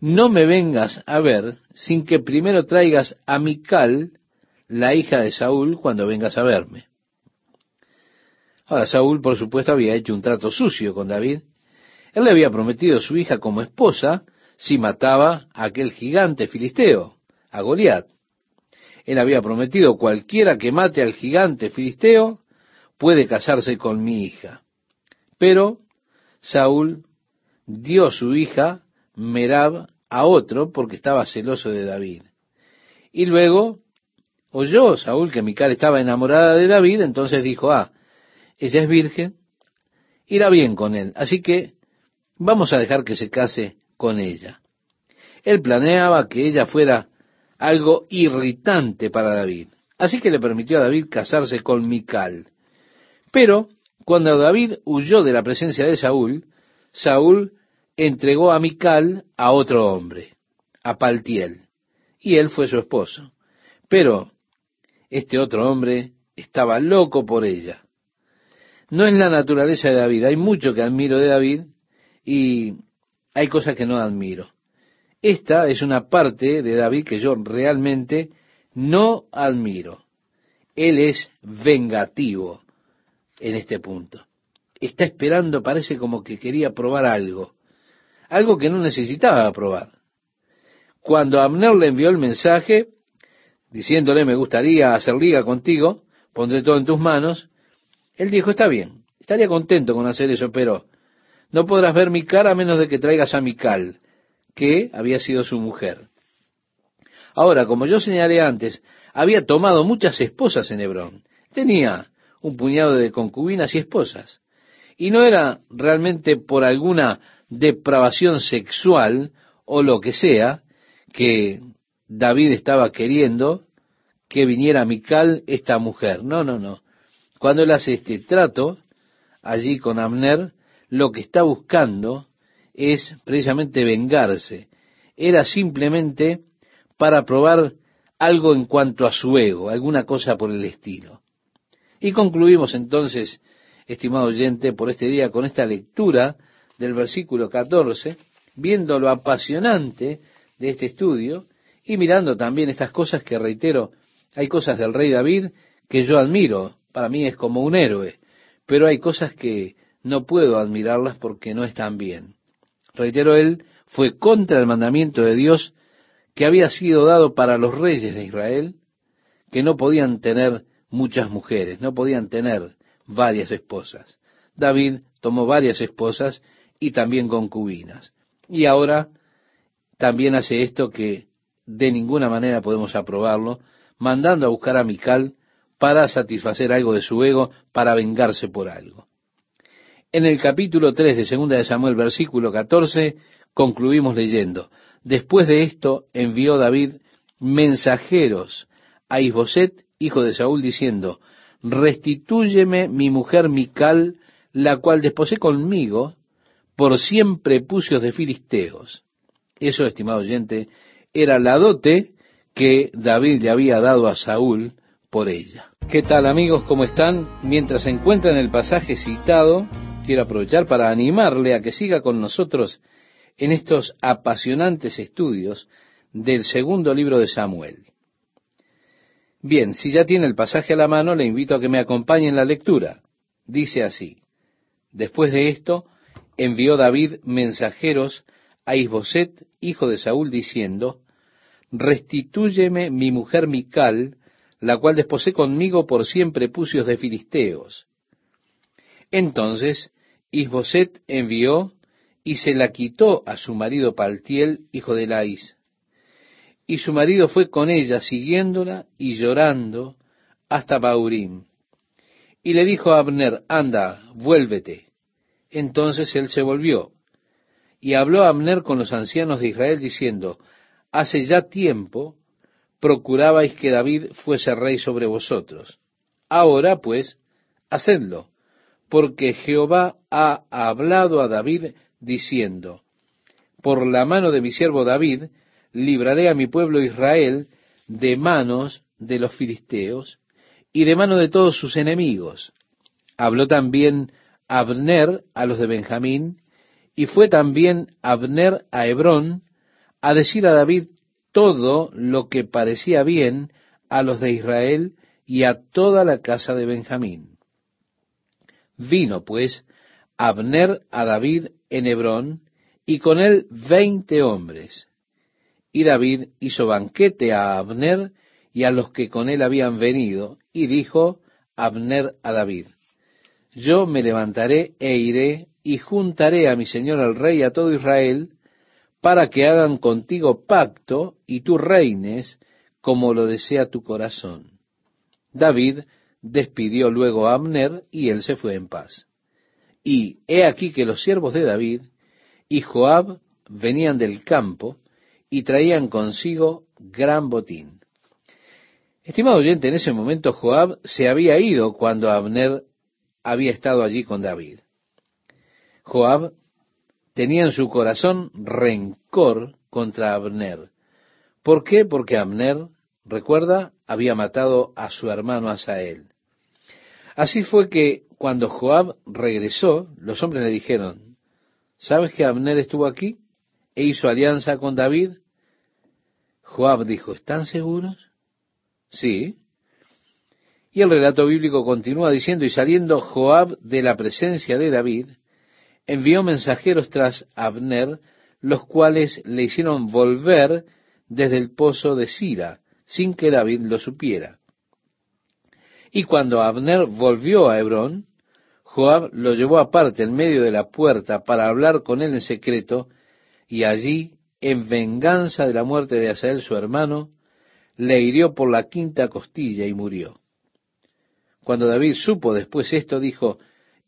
no me vengas a ver sin que primero traigas a Mical, la hija de Saúl, cuando vengas a verme. Ahora, Saúl, por supuesto, había hecho un trato sucio con David. Él le había prometido su hija como esposa si mataba a aquel gigante filisteo, a Goliat. Él había prometido, cualquiera que mate al gigante filisteo puede casarse con mi hija. Pero Saúl dio su hija Merab a otro porque estaba celoso de David. Y luego oyó Saúl que Mical estaba enamorada de David, entonces dijo, ah, ella es virgen, irá bien con él, así que vamos a dejar que se case con ella. Él planeaba que ella fuera algo irritante para David, así que le permitió a David casarse con Mical. Pero cuando David huyó de la presencia de Saúl, Saúl entregó a Mical a otro hombre, a Paltiel, y él fue su esposo. Pero este otro hombre estaba loco por ella. No es la naturaleza de David. Hay mucho que admiro de David y hay cosas que no admiro. Esta es una parte de David que yo realmente no admiro. Él es vengativo en este punto. Está esperando, parece como que quería probar algo, algo que no necesitaba probar. Cuando Abner le envió el mensaje, diciéndole, me gustaría hacer liga contigo, pondré todo en tus manos, él dijo, está bien, estaría contento con hacer eso, pero no podrás ver mi cara a menos de que traigas a Mical, que había sido su mujer. Ahora, como yo señalé antes, había tomado muchas esposas en Hebrón. Tenía un puñado de concubinas y esposas. Y no era realmente por alguna depravación sexual o lo que sea que David estaba queriendo que viniera Mical, esta mujer. No, no, no. Cuando él hace este trato allí con Amner, lo que está buscando es precisamente vengarse. Era simplemente para probar algo en cuanto a su ego, alguna cosa por el estilo. Y concluimos entonces, estimado oyente, por este día con esta lectura del versículo 14, viendo lo apasionante de este estudio y mirando también estas cosas que reitero, hay cosas del rey David que yo admiro, para mí es como un héroe, pero hay cosas que no puedo admirarlas porque no están bien. Reitero, él fue contra el mandamiento de Dios que había sido dado para los reyes de Israel, que no podían tener muchas mujeres, no podían tener varias esposas. David tomó varias esposas y también concubinas. Y ahora también hace esto que de ninguna manera podemos aprobarlo, mandando a buscar a Mical para satisfacer algo de su ego, para vengarse por algo. En el capítulo 3 de Segunda de Samuel, versículo 14, concluimos leyendo, después de esto envió David mensajeros a Isboset, hijo de Saúl, diciendo, restitúyeme mi mujer Mical, la cual desposé conmigo por cien prepucios de filisteos. Eso, estimado oyente, era la dote que David le había dado a Saúl por ella. ¿Qué tal amigos? ¿Cómo están? Mientras se encuentran el pasaje citado, quiero aprovechar para animarle a que siga con nosotros en estos apasionantes estudios del segundo libro de Samuel. Bien, si ya tiene el pasaje a la mano, le invito a que me acompañe en la lectura. Dice así, después de esto, envió David mensajeros a Isboset, hijo de Saúl, diciendo, Restitúyeme mi mujer Mical, la cual desposé conmigo por cien prepucios de filisteos. Entonces Isboset envió y se la quitó a su marido Paltiel, hijo de Laís. Y su marido fue con ella, siguiéndola y llorando hasta Baurim. Y le dijo a Abner, anda, vuélvete. Entonces él se volvió. Y habló Abner con los ancianos de Israel, diciendo, hace ya tiempo procurabais que David fuese rey sobre vosotros. Ahora, pues, hacedlo porque Jehová ha hablado a David diciendo, por la mano de mi siervo David, libraré a mi pueblo Israel de manos de los filisteos y de mano de todos sus enemigos. Habló también Abner a los de Benjamín, y fue también Abner a Hebrón a decir a David todo lo que parecía bien a los de Israel y a toda la casa de Benjamín. Vino pues Abner a David en Hebrón, y con él veinte hombres. Y David hizo banquete a Abner y a los que con él habían venido, y dijo Abner a David, Yo me levantaré e iré y juntaré a mi señor el rey a todo Israel, para que hagan contigo pacto y tú reines como lo desea tu corazón. David despidió luego a Abner y él se fue en paz. Y he aquí que los siervos de David y Joab venían del campo y traían consigo gran botín. Estimado oyente, en ese momento Joab se había ido cuando Abner había estado allí con David. Joab tenía en su corazón rencor contra Abner. ¿Por qué? Porque Abner, recuerda, había matado a su hermano Asael. Así fue que cuando Joab regresó, los hombres le dijeron, ¿sabes que Abner estuvo aquí e hizo alianza con David? Joab dijo, ¿están seguros? Sí. Y el relato bíblico continúa diciendo, y saliendo Joab de la presencia de David, envió mensajeros tras Abner, los cuales le hicieron volver desde el pozo de Sira, sin que David lo supiera. Y cuando Abner volvió a Hebrón, Joab lo llevó aparte en medio de la puerta para hablar con él en secreto, y allí, en venganza de la muerte de Asael su hermano, le hirió por la quinta costilla y murió. Cuando David supo después esto, dijo,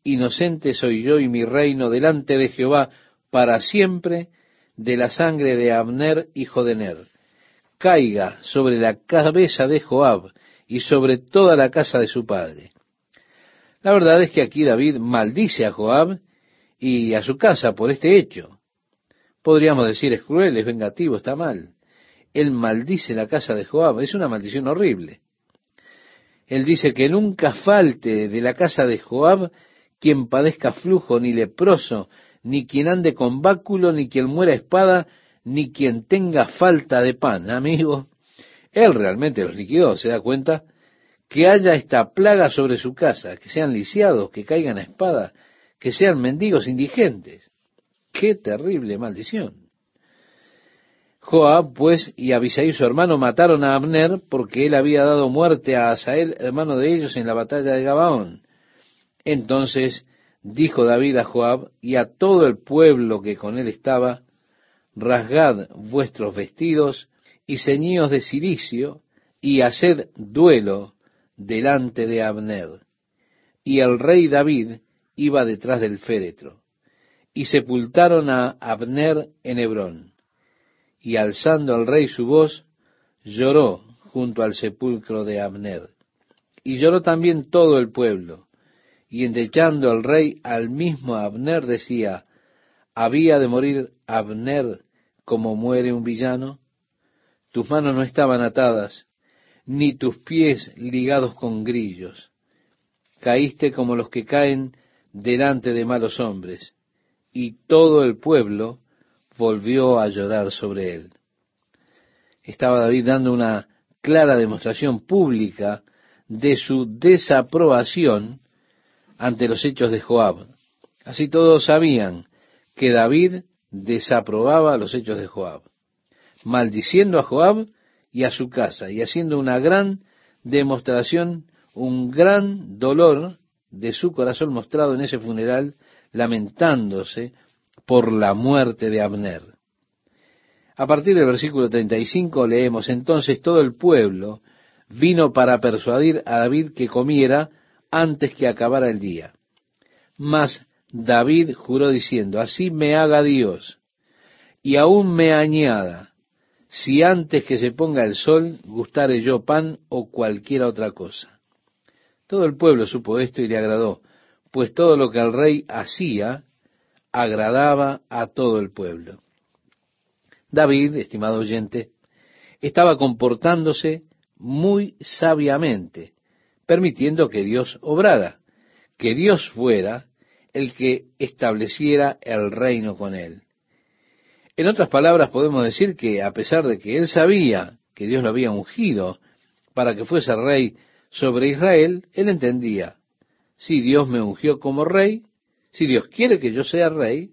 Inocente soy yo y mi reino delante de Jehová para siempre de la sangre de Abner, hijo de Ner. Caiga sobre la cabeza de Joab y sobre toda la casa de su padre. La verdad es que aquí David maldice a Joab y a su casa por este hecho. Podríamos decir es cruel, es vengativo, está mal. Él maldice la casa de Joab, es una maldición horrible. Él dice que nunca falte de la casa de Joab quien padezca flujo, ni leproso, ni quien ande con báculo, ni quien muera espada, ni quien tenga falta de pan. (laughs) Amigo, él realmente los liquidó, ¿se da cuenta? Que haya esta plaga sobre su casa, que sean lisiados, que caigan a espada, que sean mendigos indigentes. ¡Qué terrible maldición! Joab, pues, y Abisai su hermano mataron a Abner porque él había dado muerte a Asael, hermano de ellos, en la batalla de Gabaón. Entonces dijo David a Joab y a todo el pueblo que con él estaba, rasgad vuestros vestidos y ceñíos de cilicio, y haced duelo delante de Abner. Y el rey David iba detrás del féretro. Y sepultaron a Abner en Hebrón. Y alzando el rey su voz, lloró junto al sepulcro de Abner. Y lloró también todo el pueblo. Y endechando el rey al mismo Abner decía, ¿había de morir Abner como muere un villano? tus manos no estaban atadas, ni tus pies ligados con grillos. Caíste como los que caen delante de malos hombres, y todo el pueblo volvió a llorar sobre él. Estaba David dando una clara demostración pública de su desaprobación ante los hechos de Joab. Así todos sabían que David desaprobaba los hechos de Joab maldiciendo a Joab y a su casa, y haciendo una gran demostración, un gran dolor de su corazón mostrado en ese funeral, lamentándose por la muerte de Abner. A partir del versículo 35 leemos, entonces todo el pueblo vino para persuadir a David que comiera antes que acabara el día. Mas David juró diciendo, así me haga Dios, y aún me añada, si antes que se ponga el sol gustare yo pan o cualquiera otra cosa. Todo el pueblo supo esto y le agradó, pues todo lo que el rey hacía agradaba a todo el pueblo. David, estimado oyente, estaba comportándose muy sabiamente, permitiendo que Dios obrara, que Dios fuera el que estableciera el reino con él. En otras palabras, podemos decir que a pesar de que él sabía que Dios lo había ungido para que fuese rey sobre Israel, él entendía, si Dios me ungió como rey, si Dios quiere que yo sea rey,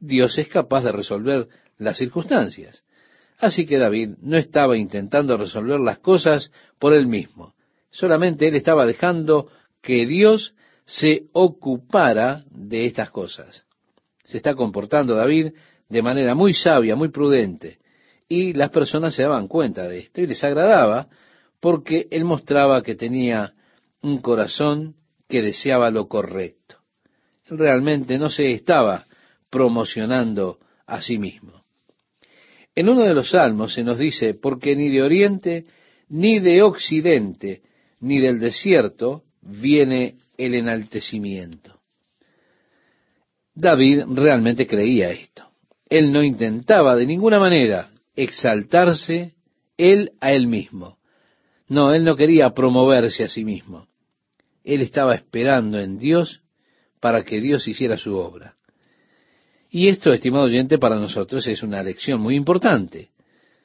Dios es capaz de resolver las circunstancias. Así que David no estaba intentando resolver las cosas por él mismo. Solamente él estaba dejando que Dios se ocupara de estas cosas. Se está comportando David de manera muy sabia, muy prudente. Y las personas se daban cuenta de esto y les agradaba porque él mostraba que tenía un corazón que deseaba lo correcto. Él realmente no se estaba promocionando a sí mismo. En uno de los salmos se nos dice, porque ni de oriente, ni de occidente, ni del desierto viene el enaltecimiento. David realmente creía esto. Él no intentaba de ninguna manera exaltarse él a él mismo. No, él no quería promoverse a sí mismo. Él estaba esperando en Dios para que Dios hiciera su obra. Y esto, estimado oyente, para nosotros es una lección muy importante.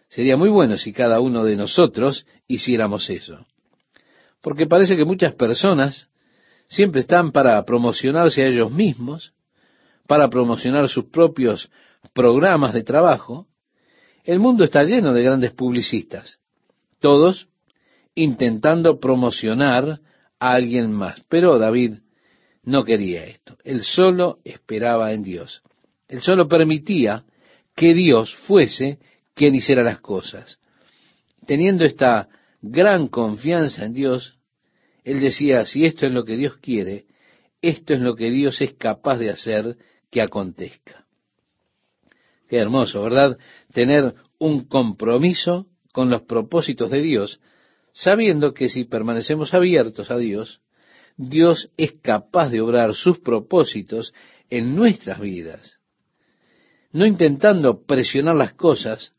Sería muy bueno si cada uno de nosotros hiciéramos eso. Porque parece que muchas personas siempre están para promocionarse a ellos mismos, para promocionar sus propios programas de trabajo. El mundo está lleno de grandes publicistas, todos intentando promocionar a alguien más. Pero David no quería esto. Él solo esperaba en Dios. Él solo permitía que Dios fuese quien hiciera las cosas. Teniendo esta gran confianza en Dios, él decía, si esto es lo que Dios quiere, esto es lo que Dios es capaz de hacer que acontezca. Qué hermoso, ¿verdad? Tener un compromiso con los propósitos de Dios, sabiendo que si permanecemos abiertos a Dios, Dios es capaz de obrar sus propósitos en nuestras vidas. No intentando presionar las cosas.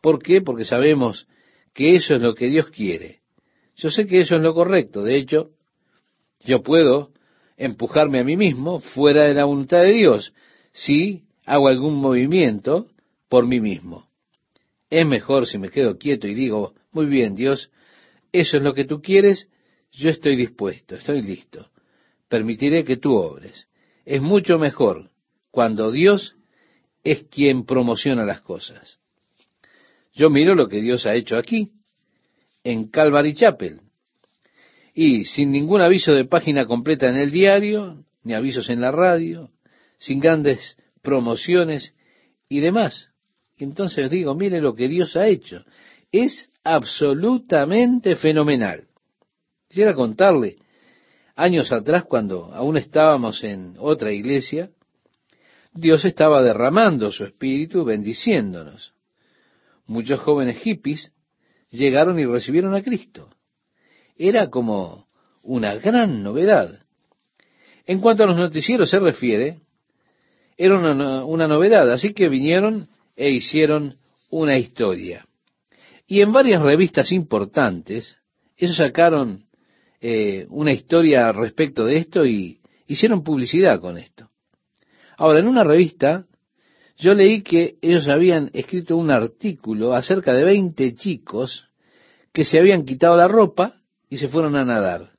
¿Por qué? Porque sabemos que eso es lo que Dios quiere. Yo sé que eso es lo correcto. De hecho, yo puedo empujarme a mí mismo fuera de la voluntad de Dios si hago algún movimiento por mí mismo. Es mejor si me quedo quieto y digo, muy bien, Dios, eso es lo que tú quieres, yo estoy dispuesto, estoy listo. Permitiré que tú obres. Es mucho mejor cuando Dios es quien promociona las cosas. Yo miro lo que Dios ha hecho aquí en Calvary Chapel. Y sin ningún aviso de página completa en el diario, ni avisos en la radio, sin grandes promociones y demás. Entonces digo, mire lo que Dios ha hecho. Es absolutamente fenomenal. Quisiera contarle, años atrás, cuando aún estábamos en otra iglesia, Dios estaba derramando su espíritu, bendiciéndonos. Muchos jóvenes hippies llegaron y recibieron a Cristo. Era como una gran novedad. En cuanto a los noticieros se refiere, era una, novedad, así que vinieron e hicieron una historia. Y en varias revistas importantes, ellos sacaron eh, una historia respecto de esto y hicieron publicidad con esto. Ahora, en una revista yo leí que ellos habían escrito un artículo acerca de 20 chicos que se habían quitado la ropa y se fueron a nadar.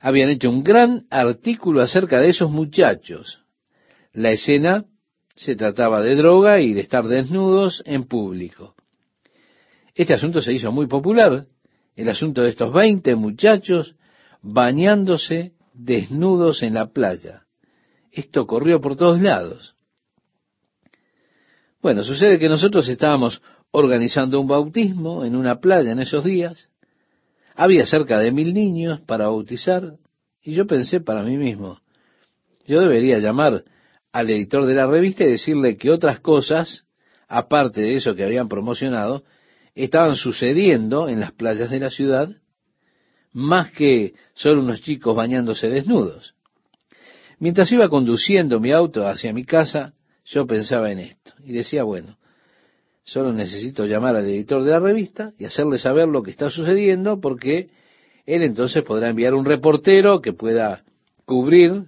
Habían hecho un gran artículo acerca de esos muchachos. La escena se trataba de droga y de estar desnudos en público. Este asunto se hizo muy popular, el asunto de estos 20 muchachos bañándose desnudos en la playa. Esto corrió por todos lados. Bueno, sucede que nosotros estábamos organizando un bautismo en una playa en esos días. Había cerca de mil niños para bautizar y yo pensé para mí mismo, yo debería llamar al editor de la revista y decirle que otras cosas, aparte de eso que habían promocionado, estaban sucediendo en las playas de la ciudad, más que solo unos chicos bañándose desnudos. Mientras iba conduciendo mi auto hacia mi casa, yo pensaba en esto y decía, bueno, solo necesito llamar al editor de la revista y hacerle saber lo que está sucediendo porque él entonces podrá enviar un reportero que pueda cubrir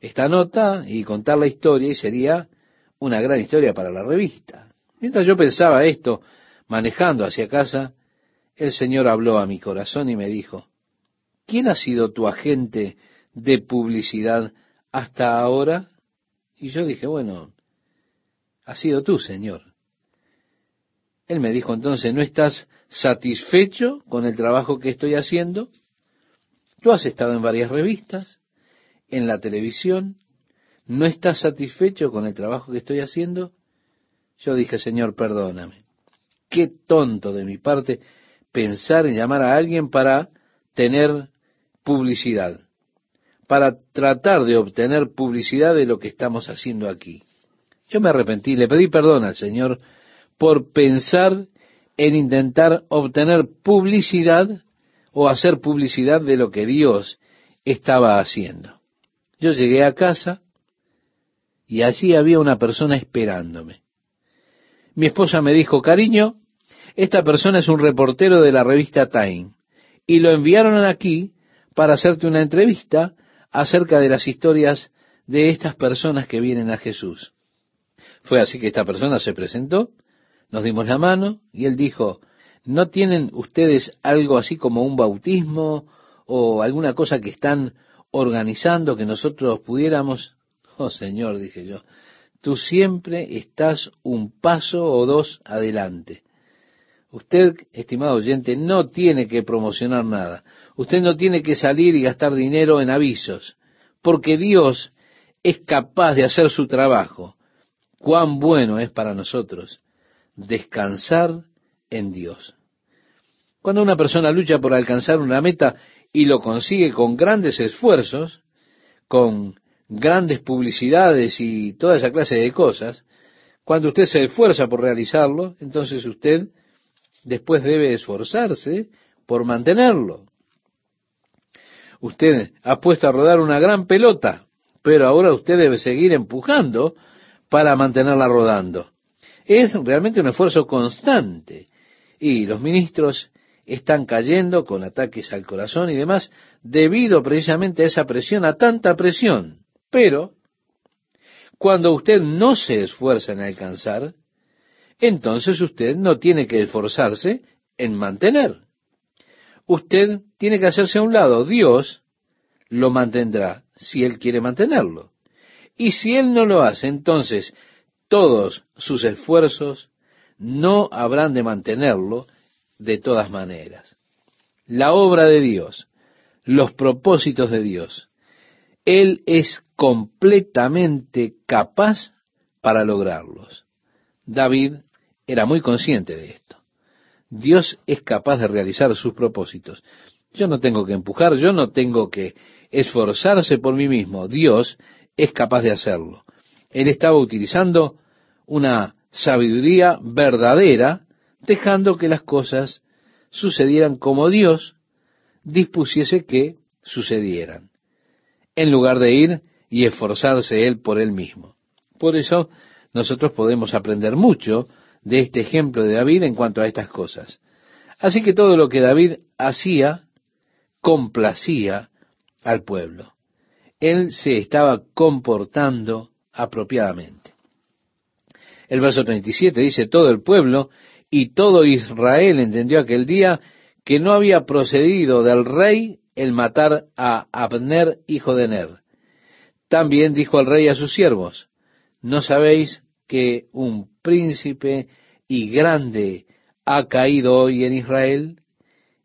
esta nota y contar la historia y sería una gran historia para la revista. Mientras yo pensaba esto, manejando hacia casa, el Señor habló a mi corazón y me dijo, ¿quién ha sido tu agente de publicidad hasta ahora? Y yo dije, bueno, ha sido tú, Señor. Él me dijo entonces, ¿no estás satisfecho con el trabajo que estoy haciendo? Tú has estado en varias revistas, en la televisión, ¿no estás satisfecho con el trabajo que estoy haciendo? Yo dije, Señor, perdóname. Qué tonto de mi parte pensar en llamar a alguien para tener publicidad, para tratar de obtener publicidad de lo que estamos haciendo aquí. Yo me arrepentí, le pedí perdón al Señor por pensar en intentar obtener publicidad o hacer publicidad de lo que Dios estaba haciendo. Yo llegué a casa y allí había una persona esperándome. Mi esposa me dijo, cariño, esta persona es un reportero de la revista Time y lo enviaron aquí para hacerte una entrevista acerca de las historias de estas personas que vienen a Jesús. Fue así que esta persona se presentó, nos dimos la mano y él dijo, ¿no tienen ustedes algo así como un bautismo o alguna cosa que están organizando que nosotros pudiéramos? Oh Señor, dije yo, tú siempre estás un paso o dos adelante. Usted, estimado oyente, no tiene que promocionar nada. Usted no tiene que salir y gastar dinero en avisos, porque Dios es capaz de hacer su trabajo. Cuán bueno es para nosotros descansar en Dios. Cuando una persona lucha por alcanzar una meta y lo consigue con grandes esfuerzos, con grandes publicidades y toda esa clase de cosas, cuando usted se esfuerza por realizarlo, entonces usted después debe esforzarse por mantenerlo. Usted ha puesto a rodar una gran pelota, pero ahora usted debe seguir empujando para mantenerla rodando. Es realmente un esfuerzo constante y los ministros están cayendo con ataques al corazón y demás debido precisamente a esa presión, a tanta presión. Pero cuando usted no se esfuerza en alcanzar, entonces usted no tiene que esforzarse en mantener. Usted tiene que hacerse a un lado. Dios lo mantendrá si Él quiere mantenerlo. Y si Él no lo hace, entonces todos sus esfuerzos no habrán de mantenerlo de todas maneras. La obra de Dios, los propósitos de Dios, Él es completamente capaz para lograrlos. David era muy consciente de esto. Dios es capaz de realizar sus propósitos. Yo no tengo que empujar, yo no tengo que esforzarse por mí mismo. Dios es capaz de hacerlo. Él estaba utilizando una sabiduría verdadera, dejando que las cosas sucedieran como Dios dispusiese que sucedieran, en lugar de ir y esforzarse él por él mismo. Por eso nosotros podemos aprender mucho de este ejemplo de David en cuanto a estas cosas. Así que todo lo que David hacía complacía al pueblo. Él se estaba comportando apropiadamente. El verso 37 dice, todo el pueblo y todo Israel entendió aquel día que no había procedido del rey el matar a Abner, hijo de Ner. También dijo el rey a sus siervos, ¿no sabéis que un príncipe y grande ha caído hoy en Israel,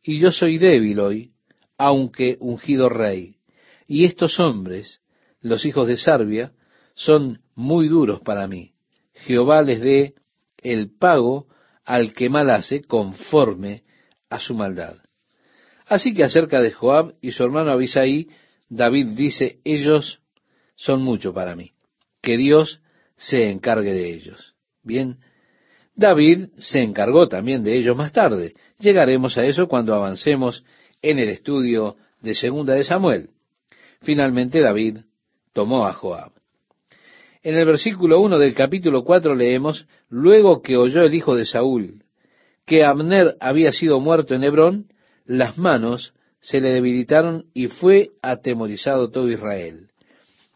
y yo soy débil hoy, aunque ungido rey. Y estos hombres, los hijos de Sarbia, son muy duros para mí. Jehová les dé el pago al que mal hace conforme a su maldad. Así que acerca de Joab y su hermano Abisaí, David dice, ellos son mucho para mí. Que Dios se encargue de ellos. Bien, David se encargó también de ellos más tarde. Llegaremos a eso cuando avancemos en el estudio de Segunda de Samuel. Finalmente David tomó a Joab. En el versículo 1 del capítulo 4 leemos, luego que oyó el hijo de Saúl que Abner había sido muerto en Hebrón, las manos se le debilitaron y fue atemorizado todo Israel.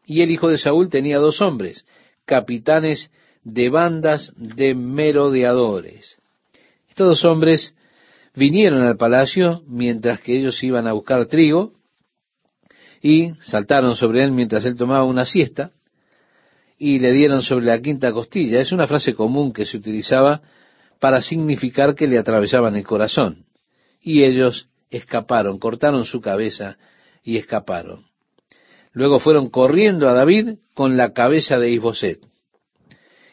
Y el hijo de Saúl tenía dos hombres, capitanes de bandas de merodeadores. Estos dos hombres vinieron al palacio mientras que ellos iban a buscar trigo y saltaron sobre él mientras él tomaba una siesta y le dieron sobre la quinta costilla. Es una frase común que se utilizaba para significar que le atravesaban el corazón. Y ellos escaparon, cortaron su cabeza y escaparon. Luego fueron corriendo a David con la cabeza de Isboset.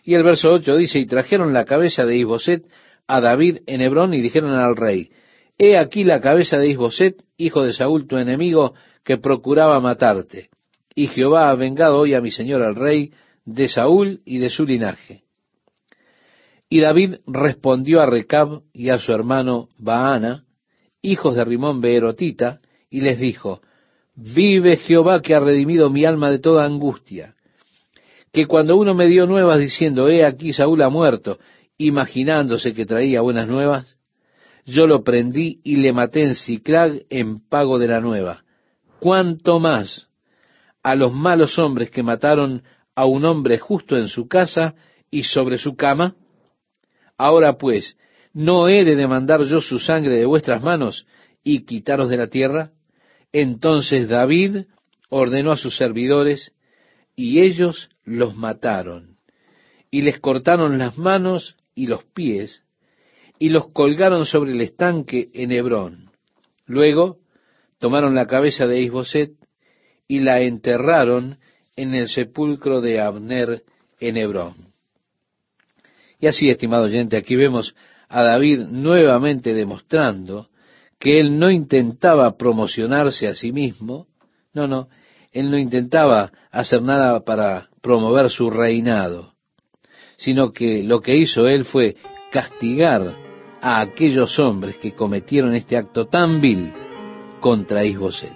Y el verso 8 dice, y trajeron la cabeza de Isboset a David en Hebrón y dijeron al rey, He aquí la cabeza de Isboset, hijo de Saúl, tu enemigo, que procuraba matarte. Y Jehová ha vengado hoy a mi señor el rey de Saúl y de su linaje. Y David respondió a Recab y a su hermano Baana, hijos de Rimón Beerotita, y les dijo, Vive Jehová que ha redimido mi alma de toda angustia, que cuando uno me dio nuevas diciendo, He aquí Saúl ha muerto, imaginándose que traía buenas nuevas, yo lo prendí y le maté en Ciclag en pago de la nueva. ¿Cuánto más a los malos hombres que mataron a un hombre justo en su casa y sobre su cama? Ahora pues, ¿no he de demandar yo su sangre de vuestras manos y quitaros de la tierra? Entonces David ordenó a sus servidores, y ellos los mataron, y les cortaron las manos y los pies, y los colgaron sobre el estanque en Hebrón. Luego tomaron la cabeza de Isboset y la enterraron en el sepulcro de Abner en Hebrón. Y así, estimado oyente, aquí vemos a David nuevamente demostrando que él no intentaba promocionarse a sí mismo, no, no, él no intentaba hacer nada para promover su reinado, sino que lo que hizo él fue castigar a aquellos hombres que cometieron este acto tan vil contra Isboset.